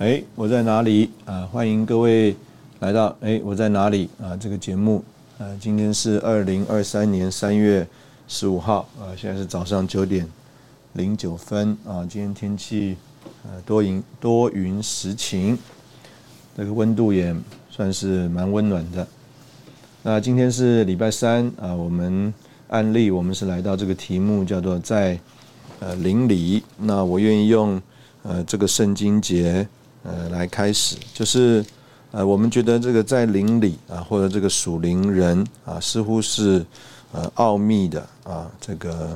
哎，我在哪里啊？欢迎各位来到哎，我在哪里啊？这个节目啊，今天是二零二三年三月十五号啊，现在是早上九点零九分啊。今天天气呃多云多云时晴，这个温度也算是蛮温暖的。那今天是礼拜三啊，我们案例我们是来到这个题目叫做在呃邻里。那我愿意用呃这个圣经节。呃，来开始，就是呃，我们觉得这个在邻里啊，或者这个属灵人啊，似乎是呃奥秘的啊，这个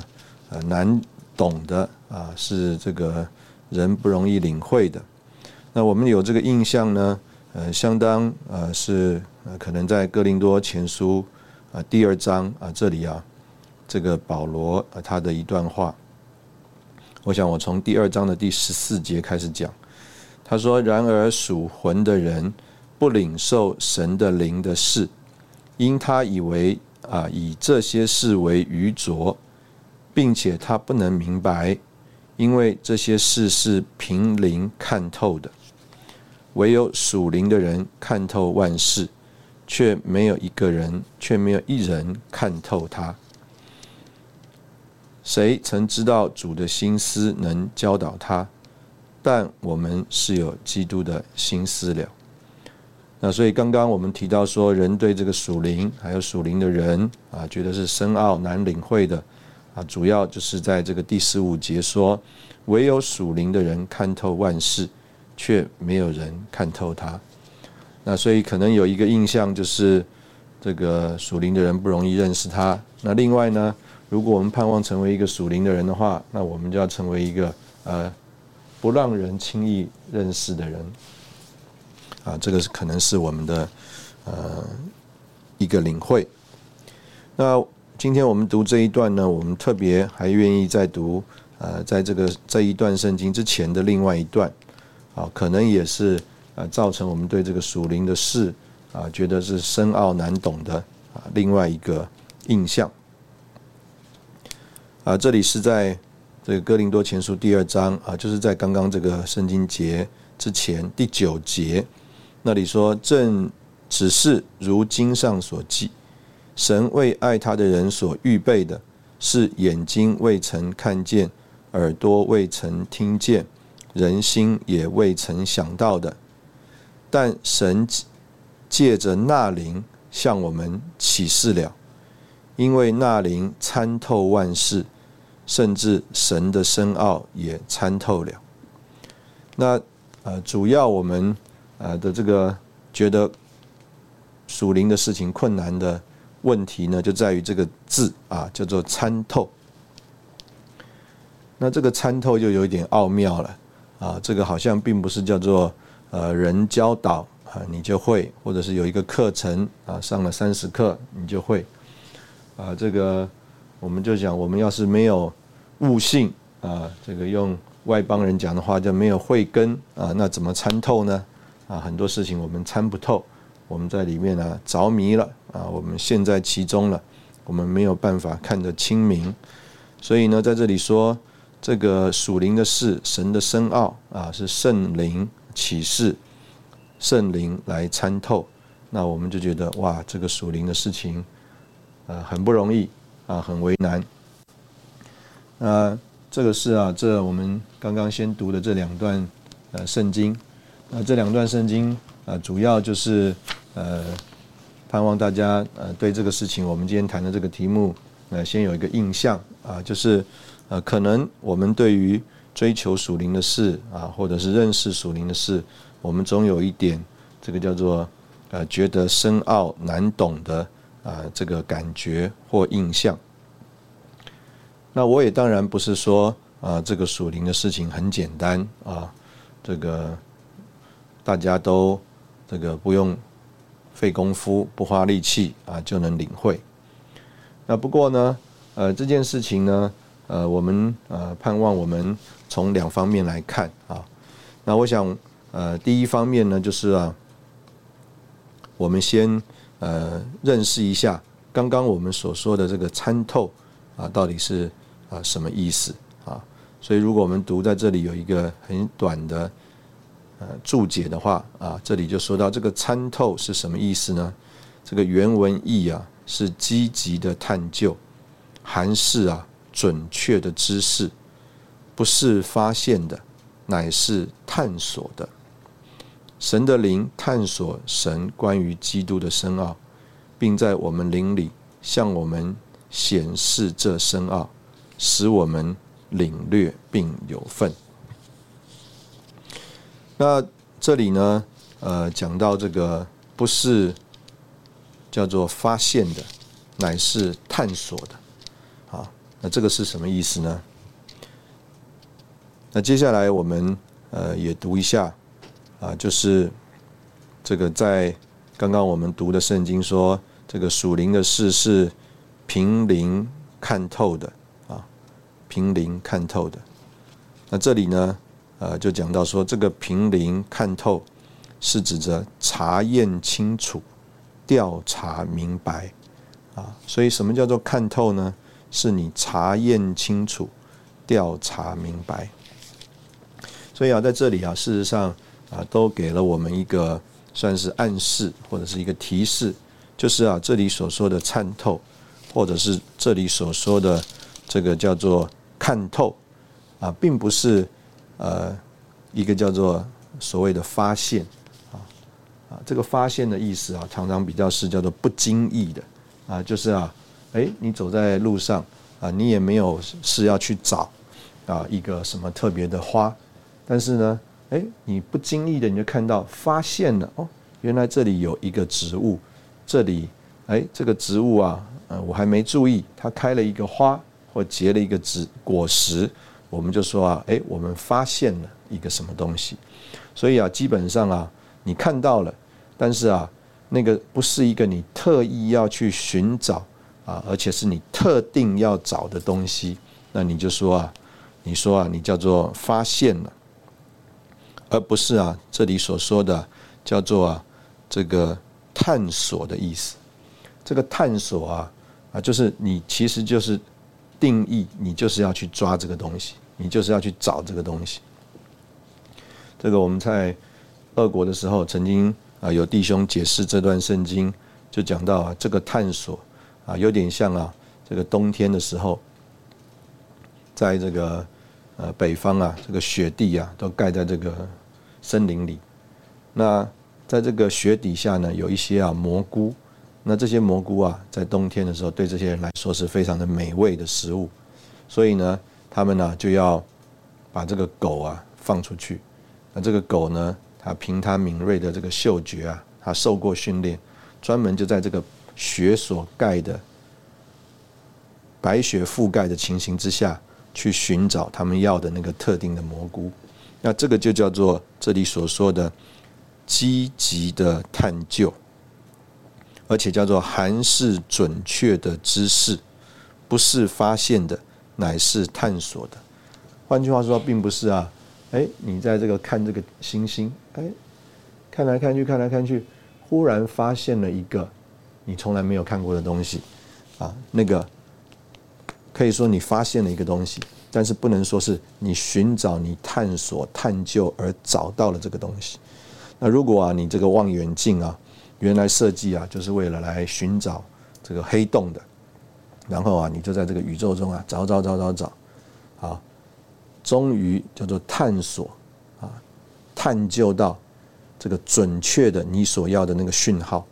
呃难懂的啊，是这个人不容易领会的。那我们有这个印象呢，呃，相当呃是呃可能在哥林多前书啊第二章啊这里啊，这个保罗啊他的一段话，我想我从第二章的第十四节开始讲。他说：“然而属魂的人不领受神的灵的事，因他以为啊以这些事为愚拙，并且他不能明白，因为这些事是凭灵看透的。唯有属灵的人看透万事，却没有一个人，却没有一人看透他。谁曾知道主的心思，能教导他？”但我们是有基督的心思了。那所以刚刚我们提到说，人对这个属灵还有属灵的人啊，觉得是深奥难领会的啊，主要就是在这个第十五节说，唯有属灵的人看透万事，却没有人看透他。那所以可能有一个印象就是，这个属灵的人不容易认识他。那另外呢，如果我们盼望成为一个属灵的人的话，那我们就要成为一个呃。不让人轻易认识的人，啊，这个是可能是我们的呃一个领会。那今天我们读这一段呢，我们特别还愿意再读呃，在这个这一段圣经之前的另外一段，啊，可能也是呃造成我们对这个属灵的事啊，觉得是深奥难懂的啊，另外一个印象。啊，这里是在。这个哥林多前书第二章啊，就是在刚刚这个圣经节之前第九节那里说：“正只是如经上所记，神为爱他的人所预备的，是眼睛未曾看见，耳朵未曾听见，人心也未曾想到的。但神借着那灵向我们启示了，因为那灵参透万事。”甚至神的深奥也参透了。那呃，主要我们呃的这个觉得属灵的事情困难的问题呢，就在于这个字啊，叫做参透。那这个参透就有一点奥妙了啊，这个好像并不是叫做呃人教导啊你就会，或者是有一个课程啊上了三十课你就会啊这个。我们就讲，我们要是没有悟性啊，这个用外邦人讲的话，叫没有慧根啊，那怎么参透呢？啊，很多事情我们参不透，我们在里面呢着迷了啊，我们陷在其中了，我们没有办法看得清明。所以呢，在这里说这个属灵的事，神的深奥啊，是圣灵启示，圣灵来参透。那我们就觉得哇，这个属灵的事情，呃，很不容易。啊，很为难。那这个是啊，这我们刚刚先读的这两段呃圣经，那这两段圣经呃，主要就是呃，盼望大家呃对这个事情，我们今天谈的这个题目，呃，先有一个印象啊，就是呃，可能我们对于追求属灵的事啊，或者是认识属灵的事，我们总有一点这个叫做呃，觉得深奥难懂的啊这个感觉或印象。那我也当然不是说啊，这个属灵的事情很简单啊，这个大家都这个不用费功夫、不花力气啊就能领会。那不过呢，呃，这件事情呢，呃，我们呃盼望我们从两方面来看啊。那我想，呃，第一方面呢，就是啊，我们先呃认识一下刚刚我们所说的这个参透啊，到底是。啊，什么意思啊？所以，如果我们读在这里有一个很短的呃注解的话啊，这里就说到这个参透是什么意思呢？这个原文意啊是积极的探究，含是啊准确的知识，不是发现的，乃是探索的。神的灵探索神关于基督的深奥，并在我们灵里向我们显示这深奥。使我们领略并有份。那这里呢？呃，讲到这个不是叫做发现的，乃是探索的。好，那这个是什么意思呢？那接下来我们呃也读一下啊，就是这个在刚刚我们读的圣经说，这个属灵的事是凭灵看透的。平灵看透的，那这里呢，呃，就讲到说，这个平灵看透是指着查验清楚、调查明白啊。所以，什么叫做看透呢？是你查验清楚、调查明白。所以啊，在这里啊，事实上啊，都给了我们一个算是暗示或者是一个提示，就是啊，这里所说的参透，或者是这里所说的这个叫做。看透啊，并不是呃一个叫做所谓的发现啊啊，这个发现的意思啊，常常比较是叫做不经意的啊，就是啊，哎，你走在路上啊，你也没有是要去找啊一个什么特别的花，但是呢，哎，你不经意的你就看到发现了哦，原来这里有一个植物，这里哎这个植物啊，呃我还没注意，它开了一个花。或结了一个子果实，我们就说啊，哎，我们发现了一个什么东西。所以啊，基本上啊，你看到了，但是啊，那个不是一个你特意要去寻找啊，而且是你特定要找的东西，那你就说啊，你说啊，你叫做发现了，而不是啊，这里所说的叫做啊，这个探索的意思。这个探索啊，啊，就是你其实就是。定义，你就是要去抓这个东西，你就是要去找这个东西。这个我们在俄国的时候，曾经啊有弟兄解释这段圣经，就讲到啊这个探索啊有点像啊这个冬天的时候，在这个呃北方啊这个雪地啊都盖在这个森林里，那在这个雪底下呢有一些啊蘑菇。那这些蘑菇啊，在冬天的时候，对这些人来说是非常的美味的食物，所以呢，他们呢就要把这个狗啊放出去。那这个狗呢，它凭它敏锐的这个嗅觉啊，它受过训练，专门就在这个雪所盖的白雪覆盖的情形之下去寻找他们要的那个特定的蘑菇。那这个就叫做这里所说的积极的探究。而且叫做含是准确的知识，不是发现的，乃是探索的。换句话说，并不是啊，哎，你在这个看这个星星，哎，看来看去，看来看去，忽然发现了一个你从来没有看过的东西，啊，那个可以说你发现了一个东西，但是不能说是你寻找、你探索、探究而找到了这个东西。那如果啊，你这个望远镜啊。原来设计啊，就是为了来寻找这个黑洞的，然后啊，你就在这个宇宙中啊找找找找找，啊，终于叫做探索啊，探究到这个准确的你所要的那个讯号。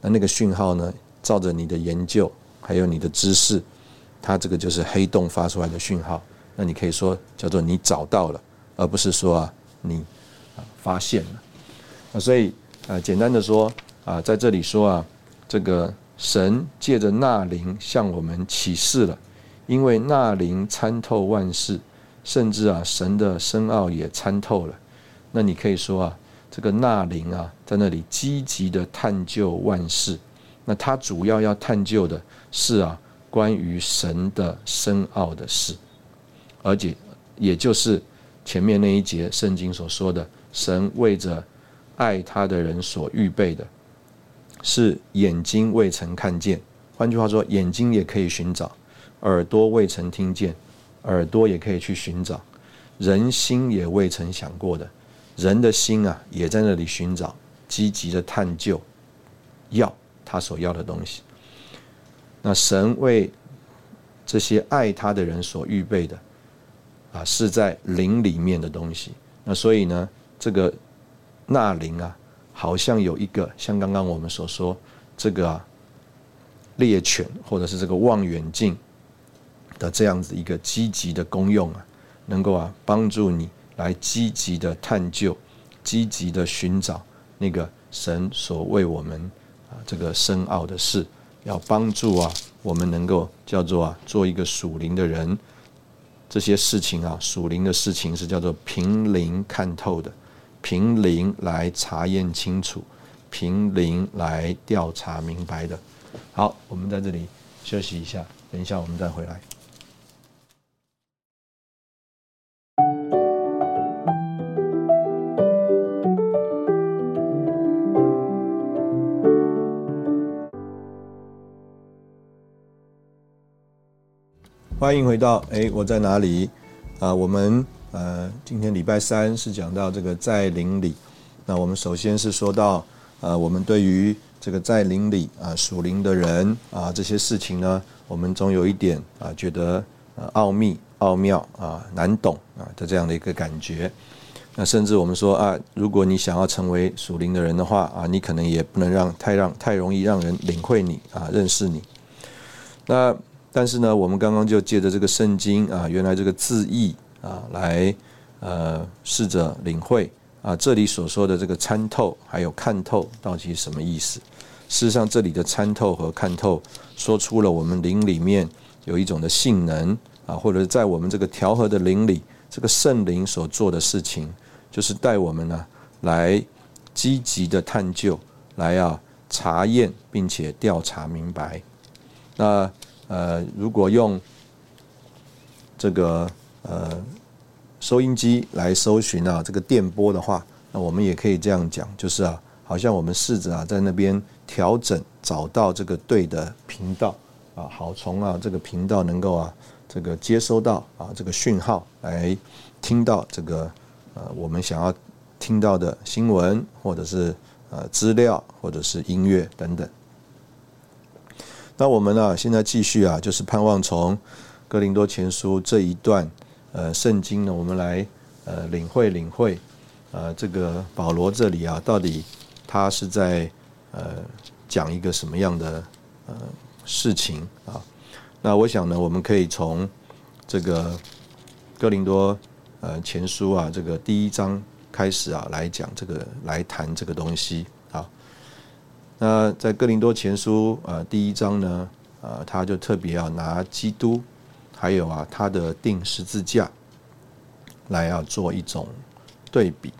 那那个讯号呢，照着你的研究还有你的知识，它这个就是黑洞发出来的讯号。那你可以说叫做你找到了，而不是说啊你啊发现了。那所以啊简单的说啊在这里说啊这个神借着那灵向我们启示了，因为那灵参透万事，甚至啊神的深奥也参透了。那你可以说啊这个那灵啊在那里积极的探究万事，那他主要要探究的是啊关于神的深奥的事。而且，也就是前面那一节圣经所说的，神为着爱他的人所预备的，是眼睛未曾看见。换句话说，眼睛也可以寻找；耳朵未曾听见，耳朵也可以去寻找；人心也未曾想过的，人的心啊，也在那里寻找，积极的探究，要他所要的东西。那神为这些爱他的人所预备的。啊，是在灵里面的东西。那所以呢，这个纳灵啊，好像有一个像刚刚我们所说这个猎犬或者是这个望远镜的这样子一个积极的功用啊，能够啊帮助你来积极的探究、积极的寻找那个神所为我们啊这个深奥的事，要帮助啊我们能够叫做啊做一个属灵的人。这些事情啊，属灵的事情是叫做凭灵看透的，凭灵来查验清楚，凭灵来调查明白的。好，我们在这里休息一下，等一下我们再回来。欢迎回到哎，我在哪里？啊，我们呃，今天礼拜三是讲到这个在灵里。那我们首先是说到，呃，我们对于这个在灵里啊属灵的人啊这些事情呢，我们总有一点啊觉得呃奥秘、奥妙啊难懂啊的这样的一个感觉。那甚至我们说啊，如果你想要成为属灵的人的话啊，你可能也不能让太让太容易让人领会你啊认识你。那但是呢，我们刚刚就借着这个圣经啊，原来这个字义啊，来呃试着领会啊，这里所说的这个参透还有看透，到底是什么意思？事实上，这里的参透和看透，说出了我们灵里面有一种的性能啊，或者在我们这个调和的灵里，这个圣灵所做的事情，就是带我们呢来积极的探究，来啊查验，并且调查明白。那呃，如果用这个呃收音机来搜寻啊，这个电波的话，那我们也可以这样讲，就是啊，好像我们试着啊，在那边调整，找到这个对的频道啊，好从啊这个频道能够啊这个接收到啊这个讯号，来听到这个呃我们想要听到的新闻，或者是呃资料，或者是音乐等等。那我们呢？现在继续啊，就是盼望从哥林多前书这一段呃圣经呢，我们来呃领会领会呃这个保罗这里啊，到底他是在呃讲一个什么样的呃事情啊？那我想呢，我们可以从这个哥林多呃前书啊这个第一章开始啊来讲这个来谈这个东西啊。那在哥林多前书呃第一章呢，呃他就特别要拿基督，还有啊他的定十字架，来要做一种对比。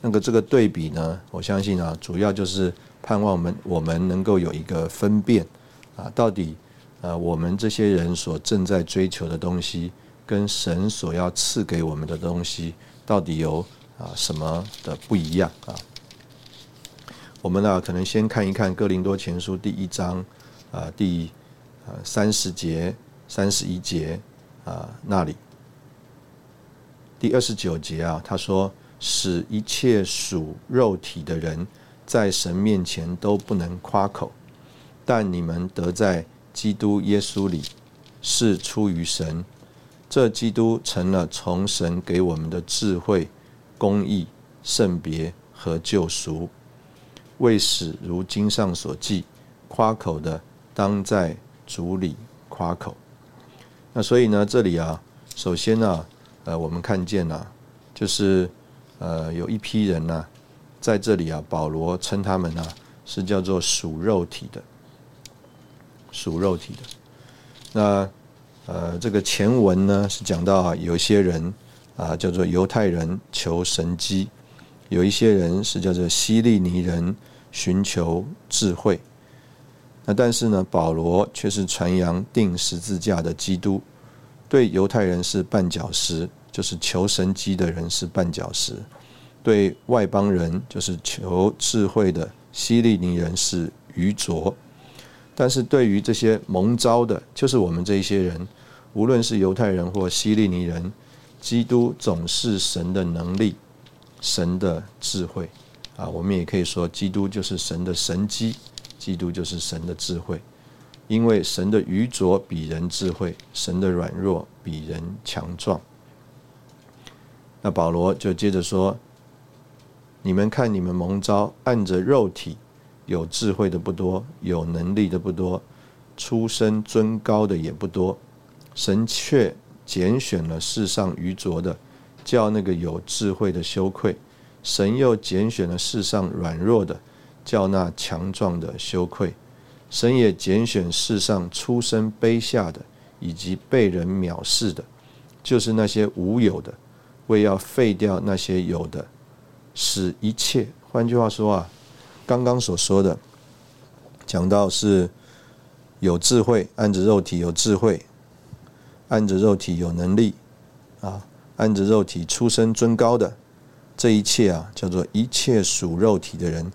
那个这个对比呢，我相信啊，主要就是盼望我们我们能够有一个分辨啊，到底呃我们这些人所正在追求的东西，跟神所要赐给我们的东西，到底有啊什么的不一样啊？我们呢，可能先看一看《哥林多前书》第一章，啊，第呃三十节、三十一节啊那里，第二十九节啊，他说：“使一切属肉体的人，在神面前都不能夸口，但你们得在基督耶稣里，是出于神。这基督成了从神给我们的智慧、公义、圣别。”和救赎。为使如经上所记，夸口的当在主里夸口。那所以呢，这里啊，首先呢，呃，我们看见呢，就是呃，有一批人呢，在这里啊，保罗称他们呢是叫做属肉体的，属肉体的。那呃，这个前文呢是讲到啊，有些人啊叫做犹太人求神机，有一些人是叫做希利尼人。寻求智慧，那但是呢，保罗却是传扬定十字架的基督。对犹太人是绊脚石，就是求神机的人是绊脚石；对外邦人，就是求智慧的希利尼人是愚拙。但是对于这些蒙招的，就是我们这一些人，无论是犹太人或希利尼人，基督总是神的能力，神的智慧。啊，我们也可以说，基督就是神的神机，基督就是神的智慧，因为神的愚拙比人智慧，神的软弱比人强壮。那保罗就接着说：“你们看，你们蒙召，按着肉体有智慧的不多，有能力的不多，出身尊高的也不多，神却拣选了世上愚拙的，叫那个有智慧的羞愧。”神又拣选了世上软弱的，叫那强壮的羞愧；神也拣选世上出身卑下的，以及被人藐视的，就是那些无有的，为要废掉那些有的，使一切。换句话说啊，刚刚所说的，讲到是有智慧，按着肉体有智慧，按着肉体有能力，啊，按着肉体出身尊高的。这一切啊，叫做一切属肉体的人，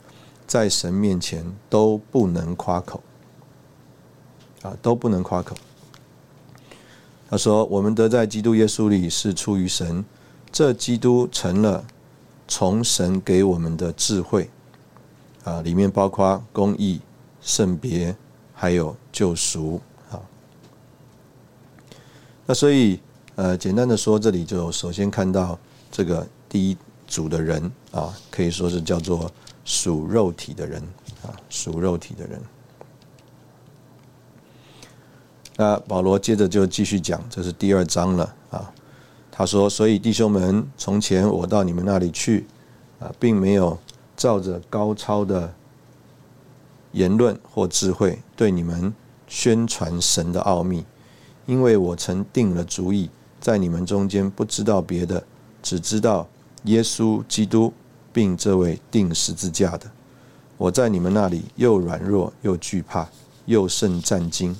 在神面前都不能夸口，啊，都不能夸口。他说：“我们得在基督耶稣里是出于神，这基督成了从神给我们的智慧，啊，里面包括公义、圣别，还有救赎。啊，那所以，呃，简单的说，这里就首先看到这个第一。”组的人啊，可以说是叫做属肉体的人啊，属肉体的人。那保罗接着就继续讲，这是第二章了啊。他说：“所以弟兄们，从前我到你们那里去啊，并没有照着高超的言论或智慧对你们宣传神的奥秘，因为我曾定了主意，在你们中间不知道别的，只知道。”耶稣基督，并这位钉十字架的，我在你们那里又软弱又惧怕，又甚战惊。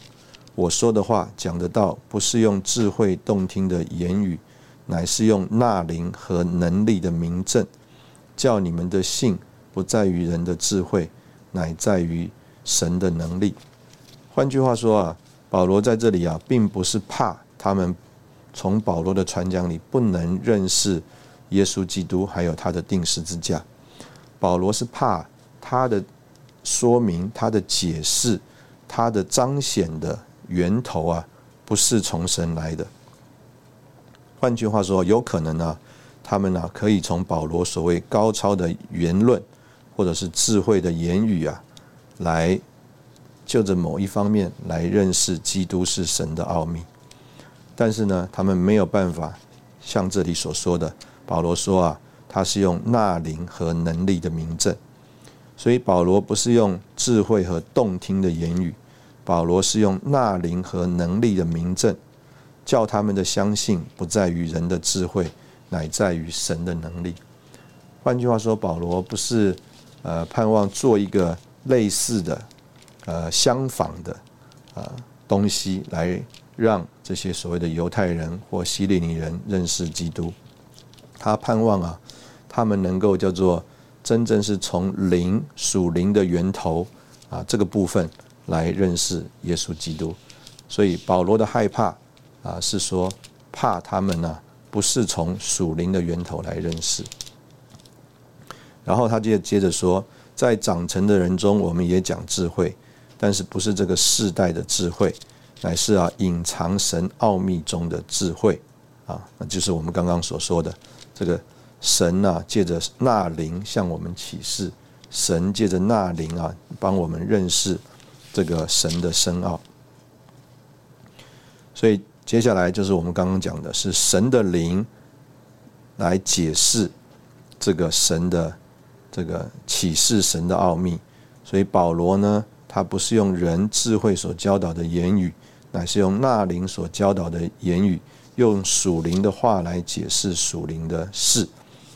我说的话讲的道，不是用智慧动听的言语，乃是用纳灵和能力的名证，叫你们的信不在于人的智慧，乃在于神的能力。换句话说啊，保罗在这里啊，并不是怕他们从保罗的传讲里不能认识。耶稣基督还有他的定十字架，保罗是怕他的说明、他的解释、他的彰显的源头啊，不是从神来的。换句话说，有可能呢，他们呢可以从保罗所谓高超的言论或者是智慧的言语啊，来就着某一方面来认识基督是神的奥秘，但是呢，他们没有办法像这里所说的。保罗说啊，他是用纳灵和能力的明证，所以保罗不是用智慧和动听的言语，保罗是用纳灵和能力的明证，叫他们的相信不在于人的智慧，乃在于神的能力。换句话说，保罗不是呃盼望做一个类似的呃相仿的呃东西来让这些所谓的犹太人或希利尼人认识基督。他盼望啊，他们能够叫做真正是从灵属灵的源头啊这个部分来认识耶稣基督。所以保罗的害怕啊是说怕他们呢不是从属灵的源头来认识。然后他接接着说，在长成的人中，我们也讲智慧，但是不是这个世代的智慧，乃是啊隐藏神奥秘中的智慧啊，那就是我们刚刚所说的。这个神啊借着那灵向我们启示，神借着那灵啊帮我们认识这个神的深奥。所以接下来就是我们刚刚讲的，是神的灵来解释这个神的这个启示神的奥秘。所以保罗呢，他不是用人智慧所教导的言语，乃是用那灵所教导的言语，用属灵的话来解释属灵的事。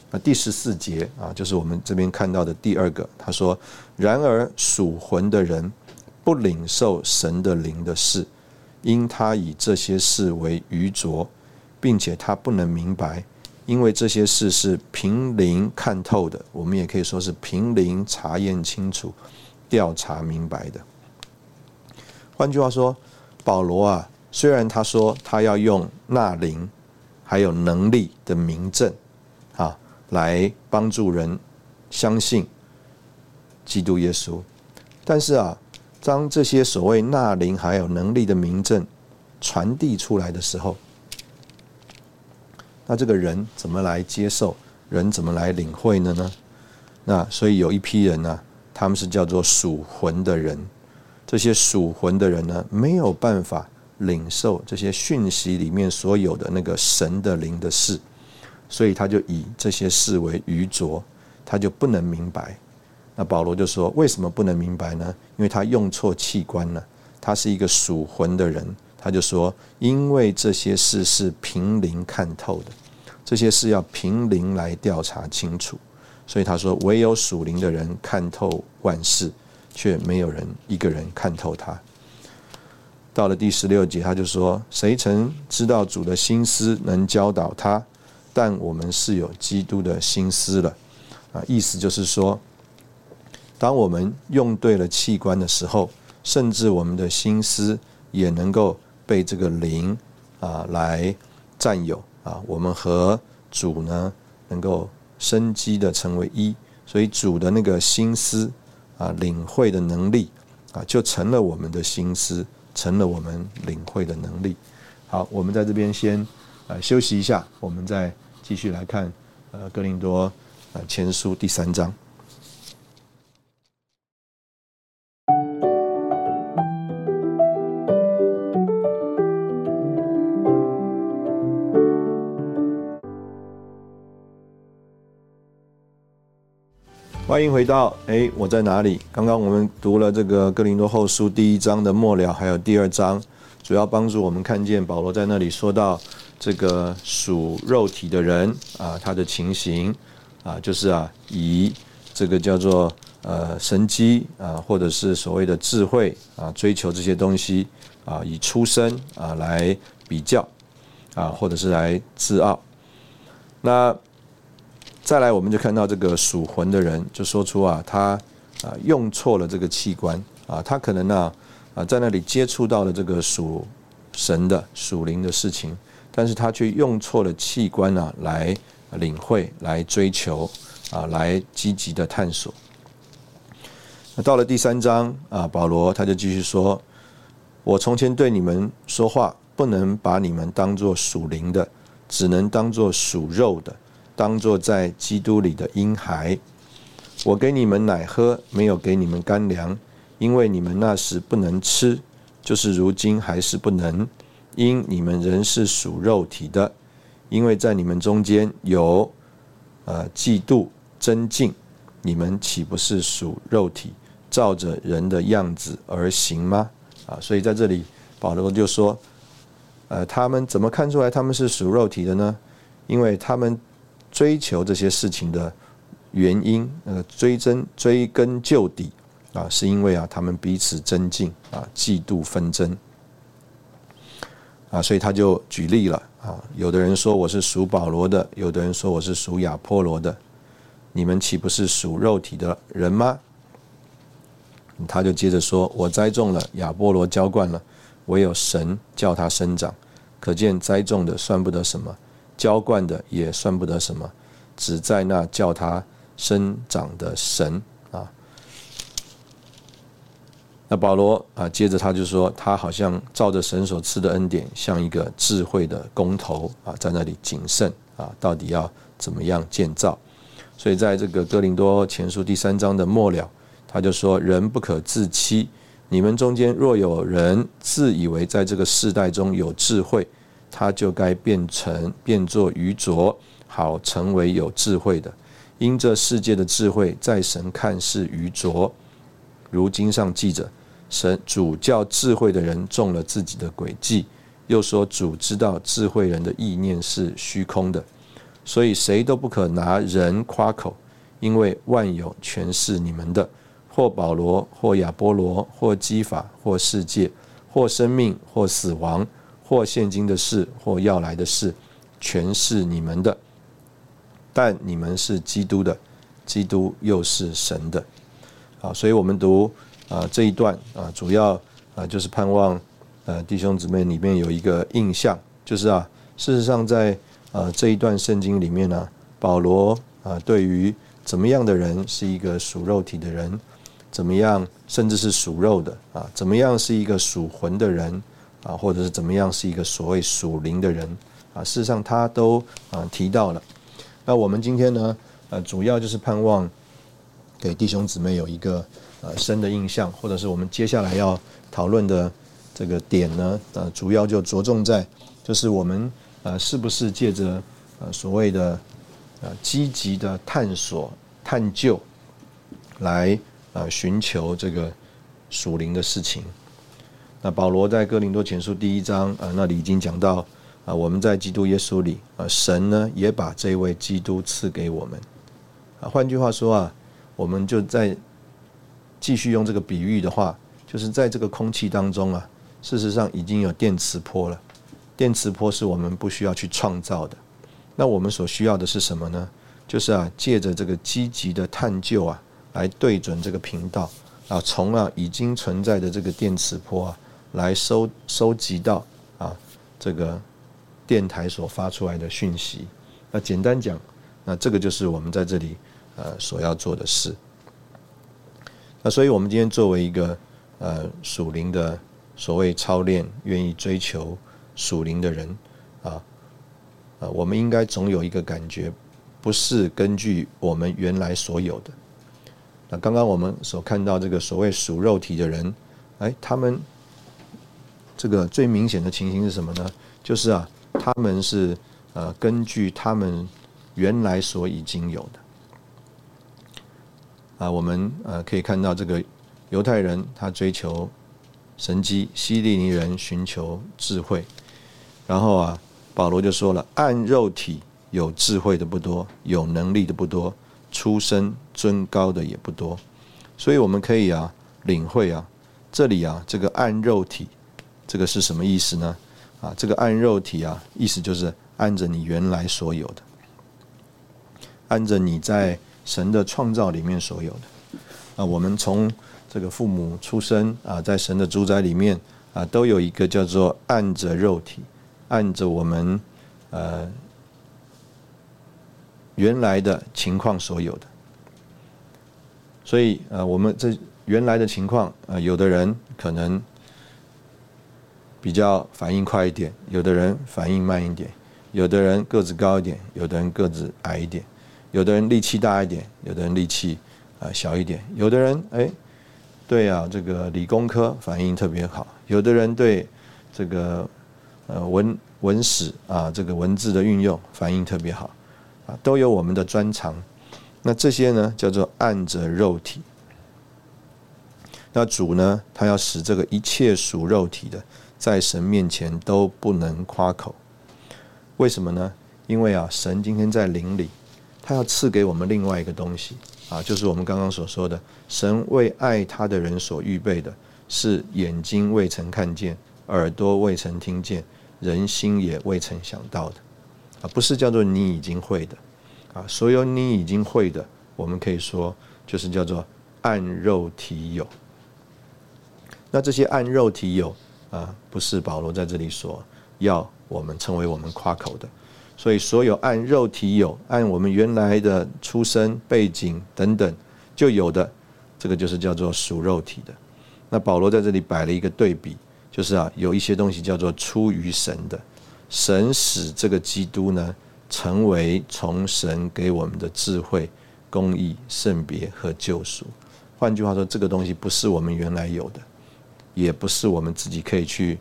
那第十四节啊，就是我们这边看到的第二个，他说：“然而属魂的人不领受神的灵的事。”因他以这些事为愚拙，并且他不能明白，因为这些事是凭灵看透的。我们也可以说是凭灵查验清楚、调查明白的。换句话说，保罗啊，虽然他说他要用纳灵还有能力的明证啊，来帮助人相信基督耶稣，但是啊。当这些所谓纳灵还有能力的名证传递出来的时候，那这个人怎么来接受？人怎么来领会呢？呢？那所以有一批人呢，他们是叫做属魂的人。这些属魂的人呢，没有办法领受这些讯息里面所有的那个神的灵的事，所以他就以这些事为愚拙，他就不能明白。那保罗就说：“为什么不能明白呢？因为他用错器官了。他是一个属魂的人。他就说：因为这些事是凭灵看透的，这些事要凭灵来调查清楚。所以他说：唯有属灵的人看透万事，却没有人一个人看透他。到了第十六节，他就说：谁曾知道主的心思能教导他？但我们是有基督的心思了。啊，意思就是说。”当我们用对了器官的时候，甚至我们的心思也能够被这个灵啊来占有啊。我们和主呢能够生机的成为一，所以主的那个心思啊领会的能力啊就成了我们的心思，成了我们领会的能力。好，我们在这边先呃休息一下，我们再继续来看呃哥林多呃前书第三章。欢迎回到哎，我在哪里？刚刚我们读了这个哥林多后书第一章的末了，还有第二章，主要帮助我们看见保罗在那里说到这个属肉体的人啊，他的情形啊，就是啊，以这个叫做呃神机啊，或者是所谓的智慧啊，追求这些东西啊，以出身啊来比较啊，或者是来自傲，那。再来，我们就看到这个属魂的人，就说出啊，他啊用错了这个器官啊，他可能呢啊在那里接触到了这个属神的属灵的事情，但是他却用错了器官呢来领会、来追求啊，来积极的探索。那到了第三章啊，保罗他就继续说：“我从前对你们说话，不能把你们当作属灵的，只能当作属肉的。”当作在基督里的婴孩，我给你们奶喝，没有给你们干粮，因为你们那时不能吃，就是如今还是不能，因你们仍是属肉体的。因为在你们中间有呃嫉妒争竞，你们岂不是属肉体，照着人的样子而行吗？啊，所以在这里保罗就说，呃，他们怎么看出来他们是属肉体的呢？因为他们。追求这些事情的原因，呃，追根追根究底啊，是因为啊，他们彼此增进啊，嫉妒纷争啊，所以他就举例了啊，有的人说我是属保罗的，有的人说我是属亚波罗的，你们岂不是属肉体的人吗？他就接着说，我栽种了，亚波罗浇灌了，唯有神叫他生长，可见栽种的算不得什么。浇灌的也算不得什么，只在那叫他生长的神啊。那保罗啊，接着他就说，他好像照着神所赐的恩典，像一个智慧的工头啊，在那里谨慎啊，到底要怎么样建造？所以在这个哥林多前书第三章的末了，他就说：人不可自欺，你们中间若有人自以为在这个世代中有智慧，他就该变成变作愚拙，好成为有智慧的。因这世界的智慧，在神看是愚拙。如经上记着，神主教智慧的人中了自己的诡计，又说主知道智慧人的意念是虚空的，所以谁都不可拿人夸口，因为万有全是你们的，或保罗，或亚波罗，或基法，或世界，或生命，或死亡，或现今的事，或要来的事，全是你们的。但你们是基督的，基督又是神的。啊，所以我们读啊这一段啊，主要啊就是盼望呃弟兄姊妹里面有一个印象，就是啊，事实上在呃这一段圣经里面呢，保罗啊对于怎么样的人是一个属肉体的人，怎么样甚至是属肉的啊，怎么样是一个属魂的人啊，或者是怎么样是一个所谓属灵的人啊，事实上他都啊提到了。那我们今天呢，呃，主要就是盼望。给弟兄姊妹有一个呃深的印象，或者是我们接下来要讨论的这个点呢，呃，主要就着重在就是我们呃是不是借着呃所谓的呃积极的探索探究来呃寻求这个属灵的事情。那保罗在哥林多前书第一章啊那里已经讲到啊我们在基督耶稣里啊神呢也把这位基督赐给我们啊换句话说啊。我们就在继续用这个比喻的话，就是在这个空气当中啊，事实上已经有电磁波了。电磁波是我们不需要去创造的。那我们所需要的是什么呢？就是啊，借着这个积极的探究啊，来对准这个频道啊，从啊已经存在的这个电磁波啊，来收收集到啊这个电台所发出来的讯息。那简单讲，那这个就是我们在这里。呃，所要做的事。那所以，我们今天作为一个呃属灵的所谓操练，愿意追求属灵的人啊，呃，我们应该总有一个感觉，不是根据我们原来所有的。那刚刚我们所看到这个所谓属肉体的人，哎，他们这个最明显的情形是什么呢？就是啊，他们是呃根据他们原来所已经有的。啊，我们呃可以看到这个犹太人他追求神机，希利尼人寻求智慧，然后啊，保罗就说了，按肉体有智慧的不多，有能力的不多，出身尊高的也不多，所以我们可以啊领会啊，这里啊这个按肉体，这个是什么意思呢？啊，这个按肉体啊，意思就是按着你原来所有的，按着你在。神的创造里面所有的啊，我们从这个父母出生啊，在神的主宰里面啊，都有一个叫做按着肉体，按着我们呃原来的情况所有的。所以呃，我们这原来的情况啊，有的人可能比较反应快一点，有的人反应慢一点，有的人个子高一点，有的人个子矮一点。有的人力气大一点，有的人力气啊小一点，有的人哎，对啊，这个理工科反应特别好，有的人对这个呃文文史啊这个文字的运用反应特别好啊，都有我们的专长。那这些呢叫做按着肉体。那主呢，他要使这个一切属肉体的，在神面前都不能夸口。为什么呢？因为啊，神今天在灵里。他要赐给我们另外一个东西啊，就是我们刚刚所说的，神为爱他的人所预备的，是眼睛未曾看见，耳朵未曾听见，人心也未曾想到的啊，不是叫做你已经会的啊，所有你已经会的，我们可以说就是叫做按肉体有。那这些按肉体有啊，不是保罗在这里说要我们成为我们夸口的。所以，所有按肉体有、按我们原来的出身背景等等就有的，这个就是叫做属肉体的。那保罗在这里摆了一个对比，就是啊，有一些东西叫做出于神的，神使这个基督呢成为从神给我们的智慧、公义、圣别和救赎。换句话说，这个东西不是我们原来有的，也不是我们自己可以去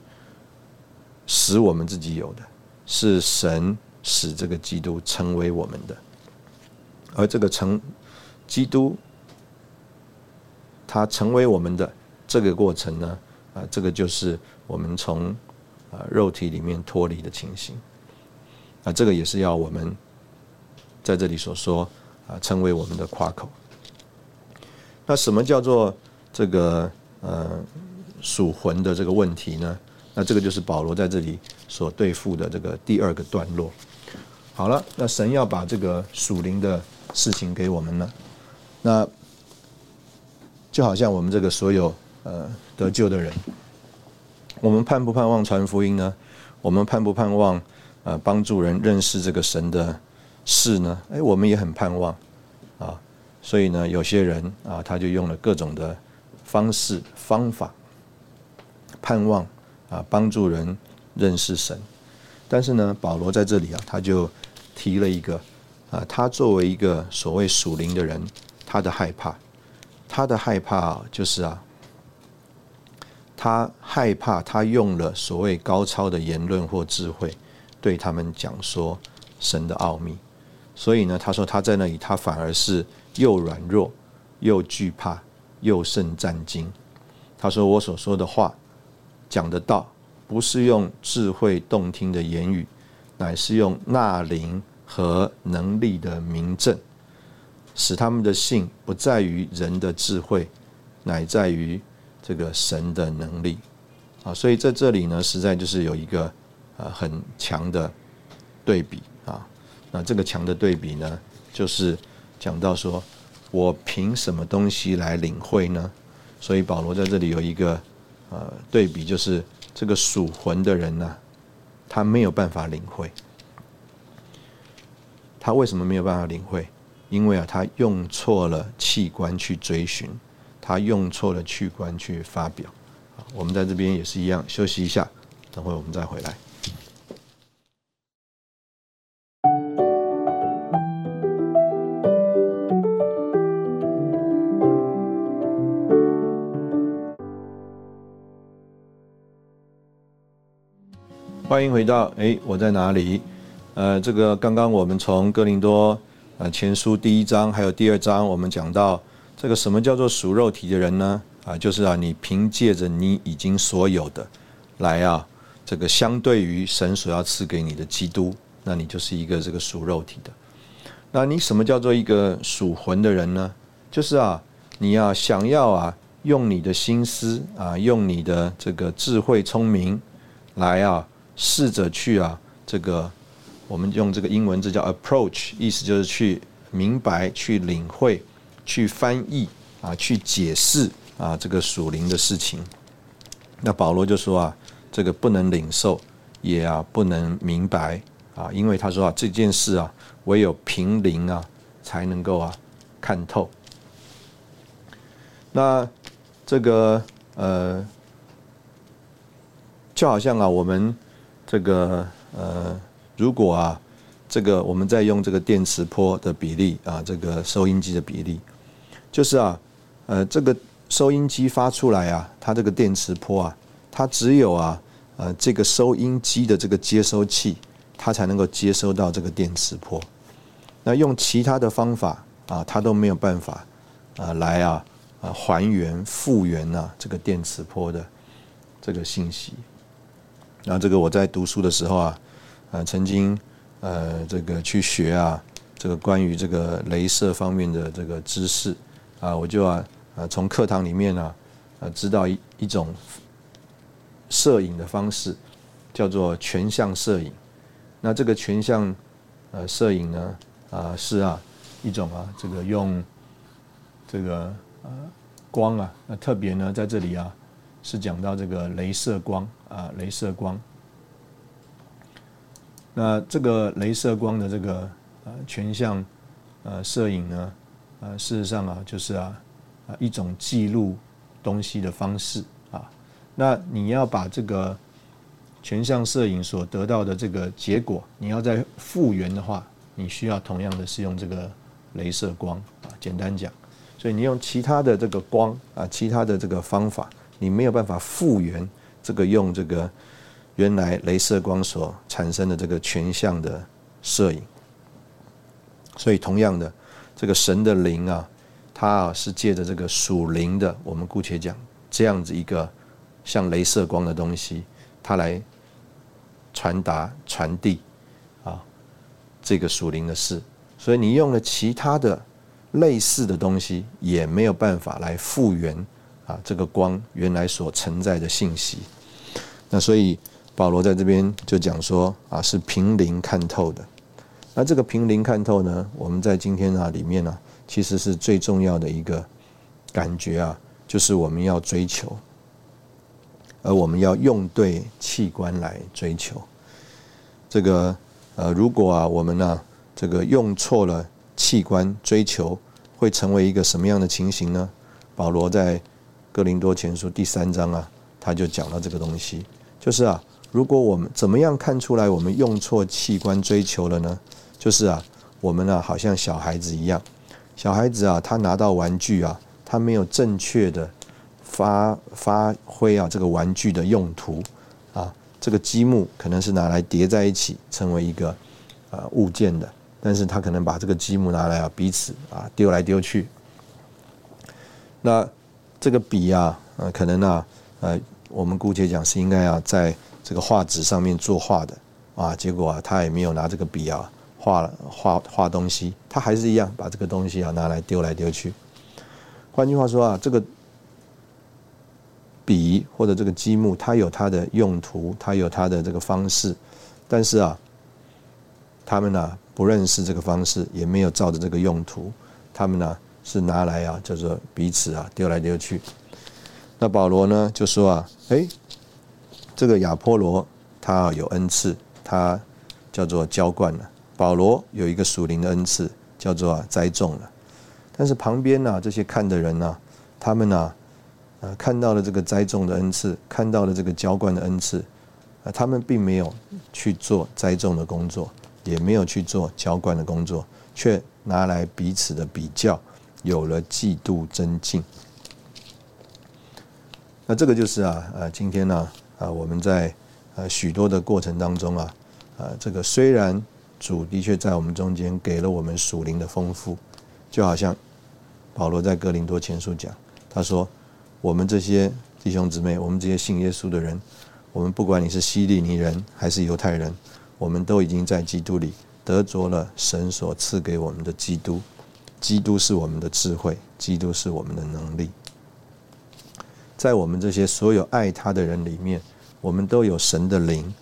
使我们自己有的，是神使这个基督成为我们的。而这个成基督，他成为我们的这个过程呢，啊，这个就是我们从啊肉体里面脱离的情形。啊，这个也是要我们在这里所说啊，成为我们的夸口。那什么叫做这个呃属魂的这个问题呢？那这个就是保罗在这里所对付的这个第二个段落。好了，那神要把这个属灵的事情给我们了，那就好像我们这个所有呃得救的人，我们盼不盼望传福音呢？我们盼不盼望呃帮助人认识这个神的事呢？哎，我们也很盼望啊。所以呢，有些人啊，他就用了各种的方式方法，盼望啊帮助人认识神。但是呢，保罗在这里啊，他就提了一个啊，他作为一个所谓属灵的人，他的害怕，他的害怕就是啊，他害怕他用了所谓高超的言论或智慧，对他们讲说神的奥秘。所以呢，他说他在那里，他反而是。又软弱，又惧怕，又甚战惊。他说：“我所说的话，讲的道，不是用智慧动听的言语，乃是用纳灵和能力的明证，使他们的信不在于人的智慧，乃在于这个神的能力。”啊，所以在这里呢，实在就是有一个呃很强的对比啊。那这个强的对比呢，就是。讲到说，我凭什么东西来领会呢？所以保罗在这里有一个呃对比，就是这个属魂的人呢，他没有办法领会。他为什么没有办法领会？因为啊，他用错了器官去追寻，他用错了器官去发表。我们在这边也是一样，休息一下，等会我们再回来。欢迎回到哎，我在哪里？呃，这个刚刚我们从哥林多呃前书第一章还有第二章，我们讲到这个什么叫做属肉体的人呢？啊，就是啊，你凭借着你已经所有的来啊，这个相对于神所要赐给你的基督，那你就是一个这个属肉体的。那你什么叫做一个属魂的人呢？就是啊，你要想要啊，用你的心思啊，用你的这个智慧聪明来啊。试着去啊，这个我们用这个英文字叫 approach，意思就是去明白、去领会、去翻译啊、去解释啊这个属灵的事情。那保罗就说啊，这个不能领受，也啊不能明白啊，因为他说啊这件事啊，唯有凭灵啊才能够啊看透。那这个呃，就好像啊我们。这个呃，如果啊，这个我们在用这个电磁波的比例啊，这个收音机的比例，就是啊，呃，这个收音机发出来啊，它这个电磁波啊，它只有啊，呃，这个收音机的这个接收器，它才能够接收到这个电磁波。那用其他的方法啊，它都没有办法啊，来啊啊还原复原啊这个电磁波的这个信息。那这个我在读书的时候啊，呃，曾经呃，这个去学啊，这个关于这个镭射方面的这个知识啊，我就啊，呃，从课堂里面呢，呃，知道一一种摄影的方式，叫做全像摄影。那这个全像呃摄影呢，啊，是啊一种啊，这个用这个呃光啊，那特别呢在这里啊。是讲到这个镭射光啊，镭射光。那这个镭射光的这个呃全像呃摄影呢，呃事实上啊就是啊啊一种记录东西的方式啊。那你要把这个全像摄影所得到的这个结果，你要再复原的话，你需要同样的是用这个镭射光啊。简单讲，所以你用其他的这个光啊，其他的这个方法，你没有办法复原这个用这个原来镭射光所产生的这个全像的摄影。所以同样的，这个神的灵啊。它啊是借着这个属灵的，我们姑且讲这样子一个像镭射光的东西，它来传达传递啊这个属灵的事。所以你用了其他的类似的东西，也没有办法来复原啊这个光原来所承载的信息。那所以保罗在这边就讲说啊是凭灵看透的。那这个凭灵看透呢，我们在今天啊里面呢。其实是最重要的一个感觉啊，就是我们要追求，而我们要用对器官来追求。这个呃，如果啊，我们呢，这个用错了器官追求，会成为一个什么样的情形呢？保罗在哥林多前书第三章啊，他就讲到这个东西，就是啊，如果我们怎么样看出来我们用错器官追求了呢？就是啊，我们呢，好像小孩子一样。小孩子啊，他拿到玩具啊，他没有正确的发发挥啊这个玩具的用途啊，这个积木可能是拿来叠在一起成为一个呃物件的，但是他可能把这个积木拿来啊彼此啊丢来丢去。那这个笔啊，呃可能啊呃我们姑且讲是应该啊在这个画纸上面作画的啊，结果啊他也没有拿这个笔啊。画了画画东西，他还是一样把这个东西啊拿来丢来丢去。换句话说啊，这个笔或者这个积木，它有它的用途，它有它的这个方式，但是啊，他们呢不认识这个方式，也没有照着这个用途，他们呢是拿来啊叫做彼此啊丢来丢去。那保罗呢就说啊，哎，这个亚波罗他有恩赐，他叫做浇灌了。保罗有一个属灵的恩赐，叫做啊栽种了。但是旁边呢，这些看的人呢，他们呢，呃，看到了这个栽种的恩赐，看到了这个浇灌的恩赐，啊，他们并没有去做栽种的工作，也没有去做浇灌的工作，却拿来彼此的比较，有了嫉妒增进。那这个就是啊，呃，今天呢，啊，我们在呃许多的过程当中啊，啊，这个虽然。主的确在我们中间给了我们属灵的丰富，就好像保罗在哥林多前书讲，他说：“我们这些弟兄姊妹，我们这些信耶稣的人，我们不管你是希利尼人还是犹太人，我们都已经在基督里得着了神所赐给我们的基督。基督是我们的智慧，基督是我们的能力。在我们这些所有爱他的人里面，我们都有神的灵。”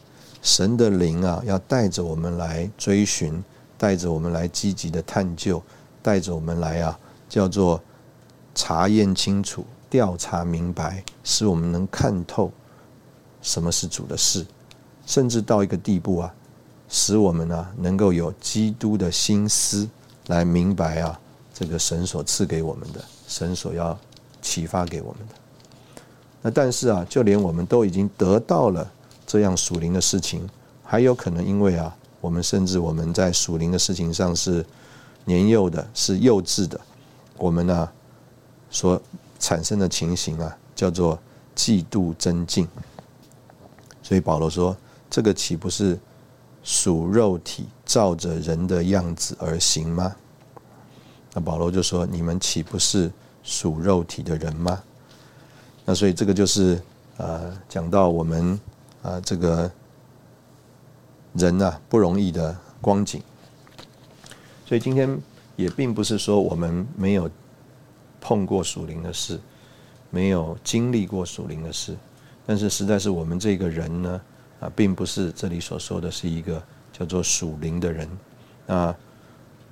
神的灵啊，要带着我们来追寻，带着我们来积极的探究，带着我们来啊，叫做查验清楚、调查明白，使我们能看透什么是主的事，甚至到一个地步啊，使我们呢能够有基督的心思来明白啊，这个神所赐给我们的，神所要启发给我们的。那但是啊，就连我们都已经得到了。这样属灵的事情，还有可能因为啊，我们甚至我们在属灵的事情上是年幼的，是幼稚的，我们呢所产生的情形啊，叫做嫉妒增进。所以保罗说，这个岂不是属肉体照着人的样子而行吗？那保罗就说，你们岂不是属肉体的人吗？那所以这个就是呃，讲到我们。啊，这个人呐不容易的光景，所以今天也并不是说我们没有碰过属灵的事，没有经历过属灵的事，但是实在是我们这个人呢，啊，并不是这里所说的是一个叫做属灵的人，啊，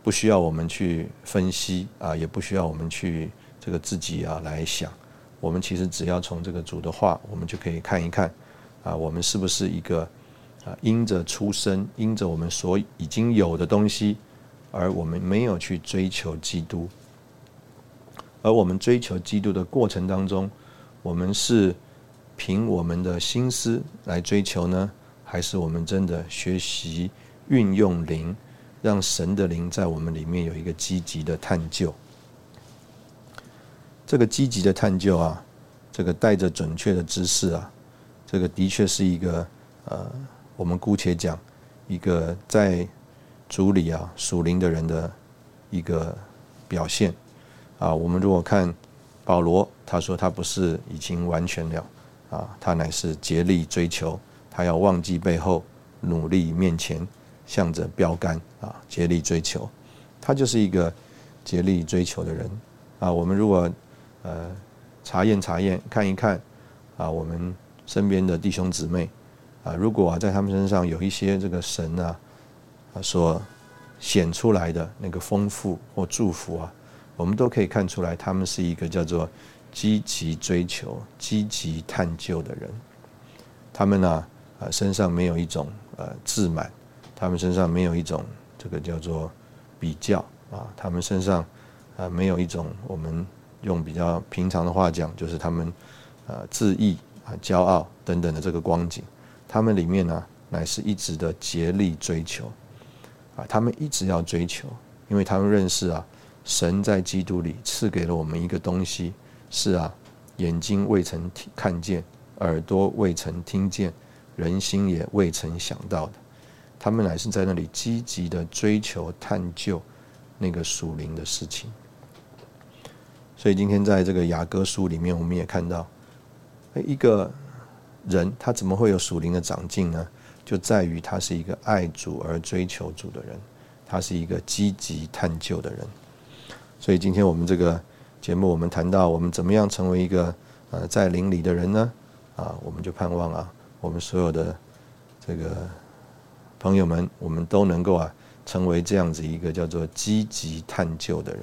不需要我们去分析啊，也不需要我们去这个自己啊来想，我们其实只要从这个主的话，我们就可以看一看。啊，我们是不是一个啊？因着出生，因着我们所已经有的东西，而我们没有去追求基督，而我们追求基督的过程当中，我们是凭我们的心思来追求呢，还是我们真的学习运用灵，让神的灵在我们里面有一个积极的探究？这个积极的探究啊，这个带着准确的知识啊，这个的确是一个呃，我们姑且讲一个在主里啊属灵的人的一个表现啊。我们如果看保罗，他说他不是已经完全了啊，他乃是竭力追求，他要忘记背后，努力面前，向着标杆啊，竭力追求。他就是一个竭力追求的人啊。我们如果呃，查验查验，看一看啊，我们身边的弟兄姊妹啊，如果啊在他们身上有一些这个神啊啊所显出来的那个丰富或祝福啊，我们都可以看出来，他们是一个叫做积极追求、积极探究的人。他们呢啊身上没有一种呃自满，他们身上没有一种这个叫做比较啊，他们身上啊没有一种我们。用比较平常的话讲，就是他们呃自义啊、骄傲等等的这个光景，他们里面呢乃是一直的竭力追求啊，他们一直要追求，因为他们认识啊，神在基督里赐给了我们一个东西，是啊，眼睛未曾看见，耳朵未曾听见，人心也未曾想到的，他们乃是在那里积极的追求探究那个属灵的事情。所以今天在这个雅歌书里面，我们也看到，一个人他怎么会有属灵的长进呢？就在于他是一个爱主而追求主的人，他是一个积极探究的人。所以今天我们这个节目，我们谈到我们怎么样成为一个呃在灵里的人呢？啊，我们就盼望啊，我们所有的这个朋友们，我们都能够啊成为这样子一个叫做积极探究的人。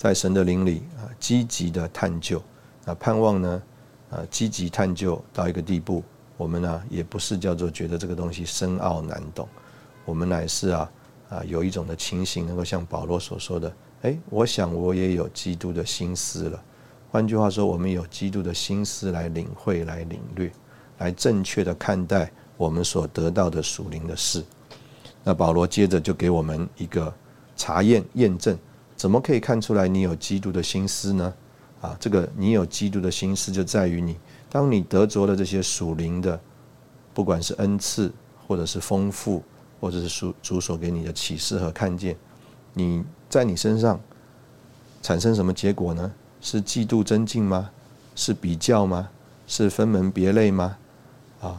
在神的灵里啊，积极的探究啊，盼望呢啊，积极探究到一个地步，我们呢也不是叫做觉得这个东西深奥难懂，我们乃是啊啊有一种的情形，能够像保罗所说的，哎，我想我也有基督的心思了。换句话说，我们有基督的心思来领会、来领略、来正确的看待我们所得到的属灵的事。那保罗接着就给我们一个查验、验证。怎么可以看出来你有基督的心思呢？啊，这个你有基督的心思，就在于你，当你得着了这些属灵的，不管是恩赐，或者是丰富，或者是主主所给你的启示和看见，你在你身上产生什么结果呢？是嫉妒增进吗？是比较吗？是分门别类吗？啊，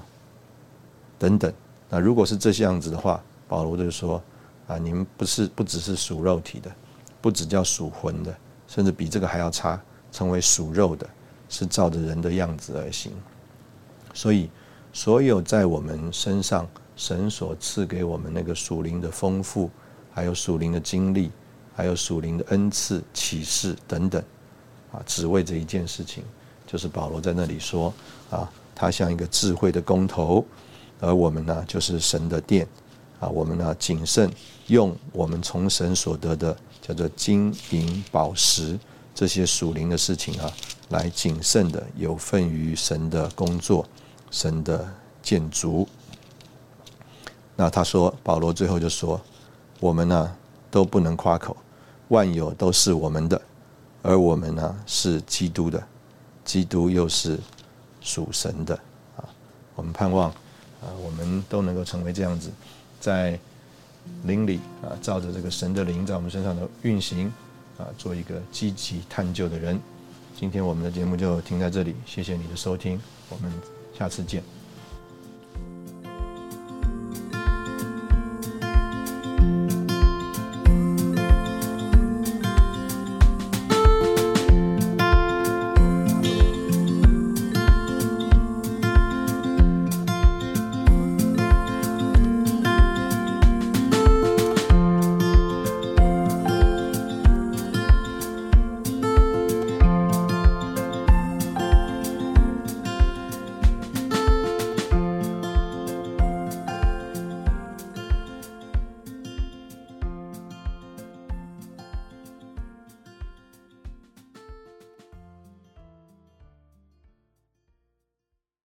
等等。那如果是这些样子的话，保罗就说啊，你们不是不只是属肉体的。不只叫属魂的，甚至比这个还要差，成为属肉的，是照着人的样子而行。所以，所有在我们身上神所赐给我们那个属灵的丰富，还有属灵的经历，还有属灵的恩赐、启示等等，啊，只为这一件事情，就是保罗在那里说啊，他像一个智慧的工头，而我们呢，就是神的殿，啊，我们呢，谨慎用我们从神所得的。叫做金银宝石这些属灵的事情啊，来谨慎的有份于神的工作，神的建筑。那他说，保罗最后就说，我们呢都不能夸口，万有都是我们的，而我们呢是基督的，基督又是属神的啊。我们盼望啊，我们都能够成为这样子，在。灵里啊，照着这个神的灵在我们身上的运行啊，做一个积极探究的人。今天我们的节目就停在这里，谢谢你的收听，我们下次见。